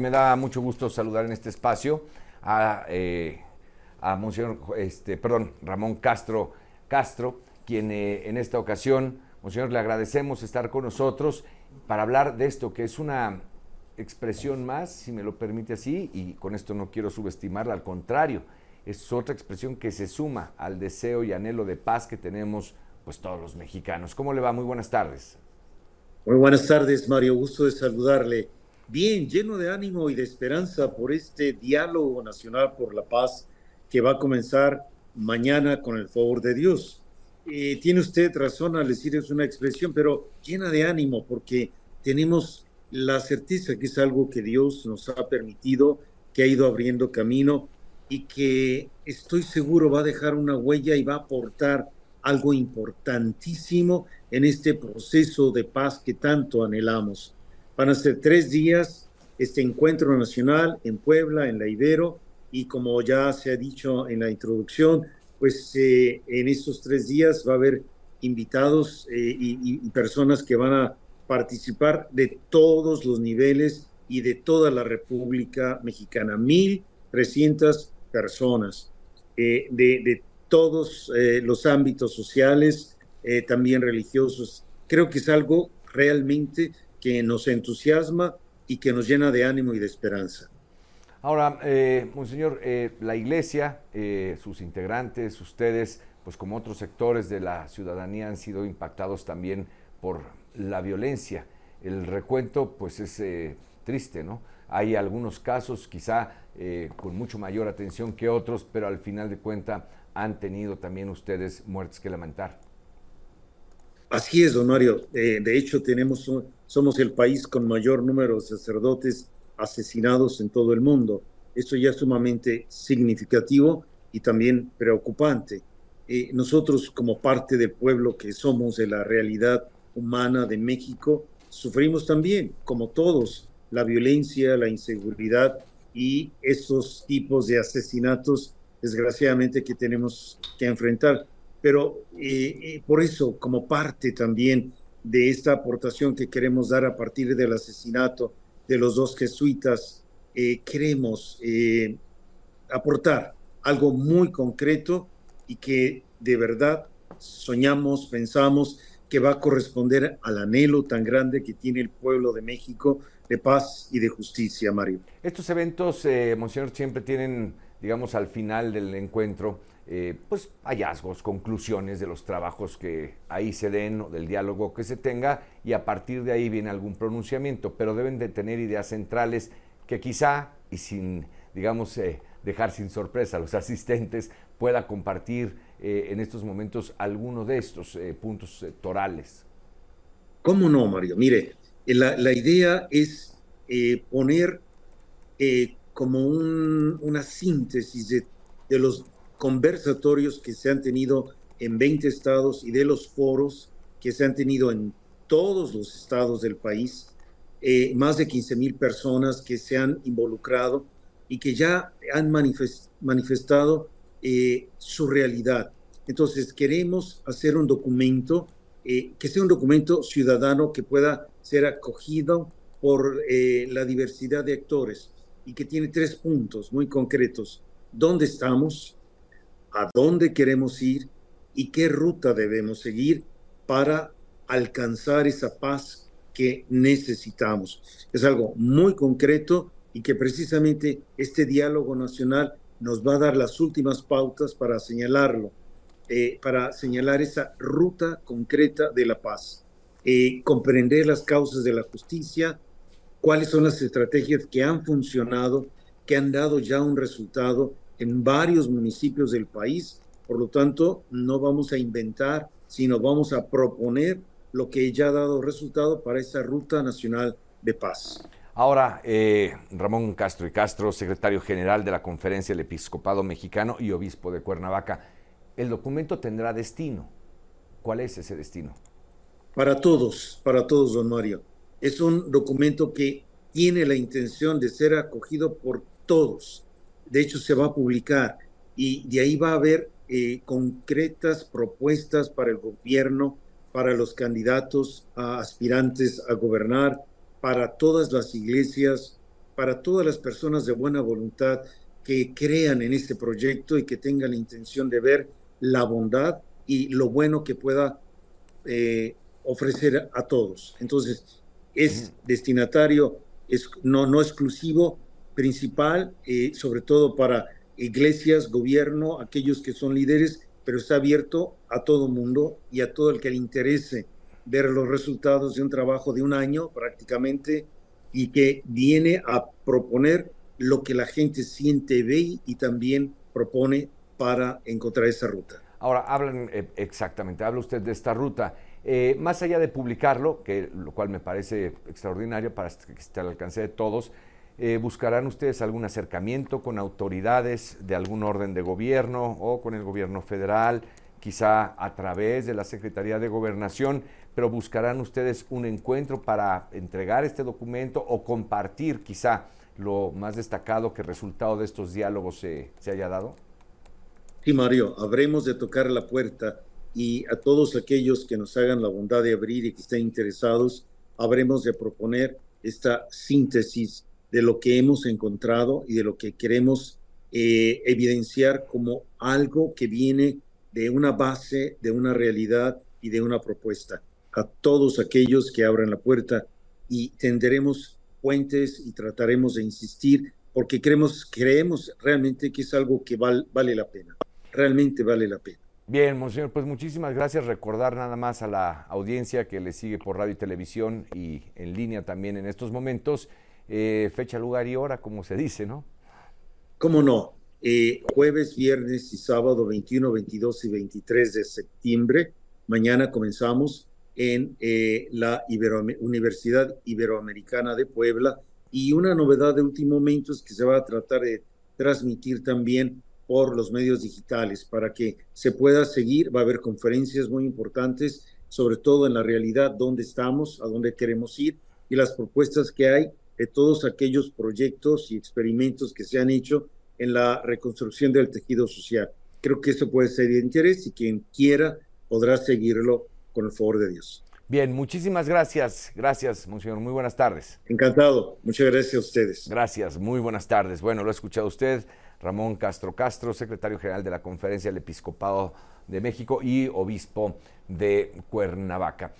Me da mucho gusto saludar en este espacio a, eh, a Monseñor, este, perdón, Ramón Castro Castro, quien eh, en esta ocasión, Monseñor, le agradecemos estar con nosotros para hablar de esto, que es una expresión más, si me lo permite así, y con esto no quiero subestimarla, al contrario, es otra expresión que se suma al deseo y anhelo de paz que tenemos pues todos los mexicanos. ¿Cómo le va? Muy buenas tardes. Muy buenas tardes, Mario. Gusto de saludarle. Bien, lleno de ánimo y de esperanza por este diálogo nacional por la paz que va a comenzar mañana con el favor de Dios. Eh, tiene usted razón al decir es una expresión, pero llena de ánimo porque tenemos la certeza que es algo que Dios nos ha permitido, que ha ido abriendo camino y que estoy seguro va a dejar una huella y va a aportar algo importantísimo en este proceso de paz que tanto anhelamos. Van a ser tres días este encuentro nacional en Puebla, en la Ibero, y como ya se ha dicho en la introducción, pues eh, en estos tres días va a haber invitados eh, y, personas que van a participar de todos los niveles y de toda la República Mexicana. 1.300 personas eh, de, de, todos eh, los ámbitos sociales, eh, también religiosos. Creo que es algo realmente que nos entusiasma y que nos llena de ánimo y de esperanza. Ahora, eh, Monseñor, eh, la Iglesia, eh, sus integrantes, ustedes, pues como otros sectores de la ciudadanía han sido impactados también por la violencia. El recuento, pues es triste, ¿no? Hay algunos casos quizá eh, con mucho mayor atención que otros, pero al final de cuentas han tenido también ustedes muertes que lamentar. Así es, don Mario. Eh, de hecho, tenemos, somos el país con mayor número de sacerdotes asesinados en todo el mundo. Esto ya es sumamente significativo y también preocupante. Eh, nosotros, como parte del pueblo que somos de la realidad humana de México, sufrimos también, como todos, la violencia, la inseguridad y esos tipos de asesinatos, desgraciadamente, que tenemos que enfrentar. Pero eh, eh, por eso, como parte también de esta aportación que queremos dar a partir del asesinato de los dos jesuitas, eh, queremos eh, aportar algo muy concreto y que de verdad soñamos, pensamos que va a corresponder al anhelo tan grande que tiene el pueblo de México de paz y de justicia, Mario. Estos eventos, eh, Monseñor, siempre tienen, digamos, al final del encuentro, eh, pues hallazgos, conclusiones de los trabajos que ahí se den, o del diálogo que se tenga, y a partir de ahí viene algún pronunciamiento, pero deben de tener ideas centrales que quizá, y sin, digamos, eh, dejar sin sorpresa a los asistentes, pueda compartir eh, en estos momentos alguno de estos puntos torales. ¿Cómo no, Mario? Mire, la, idea es poner como un, una síntesis de, los conversatorios que se han tenido en 20 estados y de los foros que se han tenido en todos los estados del país, eh, más de 15 mil personas que se han involucrado y que ya han manifest, manifestado eh, su realidad. Entonces, queremos hacer un documento eh, que sea un documento ciudadano que pueda ser acogido por eh, la diversidad de actores y que tiene tres puntos muy concretos. ¿Dónde estamos? ¿A dónde queremos ir? ¿Y qué ruta debemos seguir para alcanzar esa paz que necesitamos? Es algo muy concreto y que precisamente este diálogo nacional nos va a dar las últimas pautas para señalarlo eh, para señalar esa ruta concreta de la paz, eh, comprender las causas de la justicia, cuáles son las estrategias que han funcionado, que han dado ya un resultado en varios municipios del país. Por lo tanto, no vamos a inventar, sino vamos a proponer lo que ya ha dado resultado para esa ruta nacional de paz. Ahora, eh, Ramón Castro y Castro, secretario general de la Conferencia del Episcopado Mexicano y obispo de Cuernavaca el documento tendrá destino. ¿Cuál es ese destino? Para todos, para todos, don Mario. Es un documento que tiene la intención de ser acogido por todos. De hecho, se va a publicar y de ahí va a haber eh, concretas propuestas para el gobierno, para los candidatos a aspirantes a gobernar, para todas las iglesias, para todas las personas de buena voluntad que crean en este proyecto y que tengan la intención de ver la bondad y lo bueno que pueda eh, ofrecer a todos. Entonces, es destinatario, es no, no exclusivo, principal, eh, sobre todo para iglesias, gobierno, aquellos que son líderes, pero está abierto a todo mundo y a todo el que le interese ver los resultados de un trabajo de un año prácticamente y que viene a proponer lo que la gente siente, ve y también propone para encontrar esa ruta. Ahora, hablan eh, exactamente, habla usted de esta ruta. Eh, más allá de publicarlo, que lo cual me parece extraordinario para que esté al alcance de todos, eh, ¿buscarán ustedes algún acercamiento con autoridades de algún orden de gobierno o con el gobierno federal, quizá a través de la Secretaría de Gobernación, pero buscarán ustedes un encuentro para entregar este documento o compartir quizá lo más destacado que resultado de estos diálogos se, se haya dado? Sí, Mario, habremos de tocar la puerta y a todos aquellos que nos hagan la bondad de abrir y que estén interesados, habremos de proponer esta síntesis de lo que hemos encontrado y de lo que queremos eh, evidenciar como algo que viene de una base, de una realidad y de una propuesta. A todos aquellos que abran la puerta y tenderemos puentes y trataremos de insistir porque creemos, creemos realmente que es algo que vale la pena, realmente vale la pena. Bien, monseñor, pues muchísimas gracias. Recordar nada más a la audiencia que le sigue por radio y televisión y en línea también en estos momentos, eh, fecha, lugar y hora, como se dice, ¿no? ¿Cómo no? Eh, jueves, viernes y sábado 21, 22 y 23 de septiembre. Mañana comenzamos en eh, la Universidad Iberoamericana de Puebla y una novedad de último momento es que se va a tratar de transmitir también por los medios digitales para que se pueda seguir. Va a haber conferencias muy importantes, sobre todo en la realidad, dónde estamos, a dónde queremos ir y las propuestas que hay de todos aquellos proyectos y experimentos que se han hecho en la reconstrucción del tejido social. Creo que eso puede ser de interés y quien quiera podrá seguirlo con el favor de Dios. Bien, muchísimas gracias. Gracias, monseñor. Muy buenas tardes. Encantado. Muchas gracias a ustedes. Gracias. Muy buenas tardes. Bueno, lo ha escuchado usted. Ramón Castro Castro, secretario general de la Conferencia del Episcopado de México y obispo de Cuernavaca.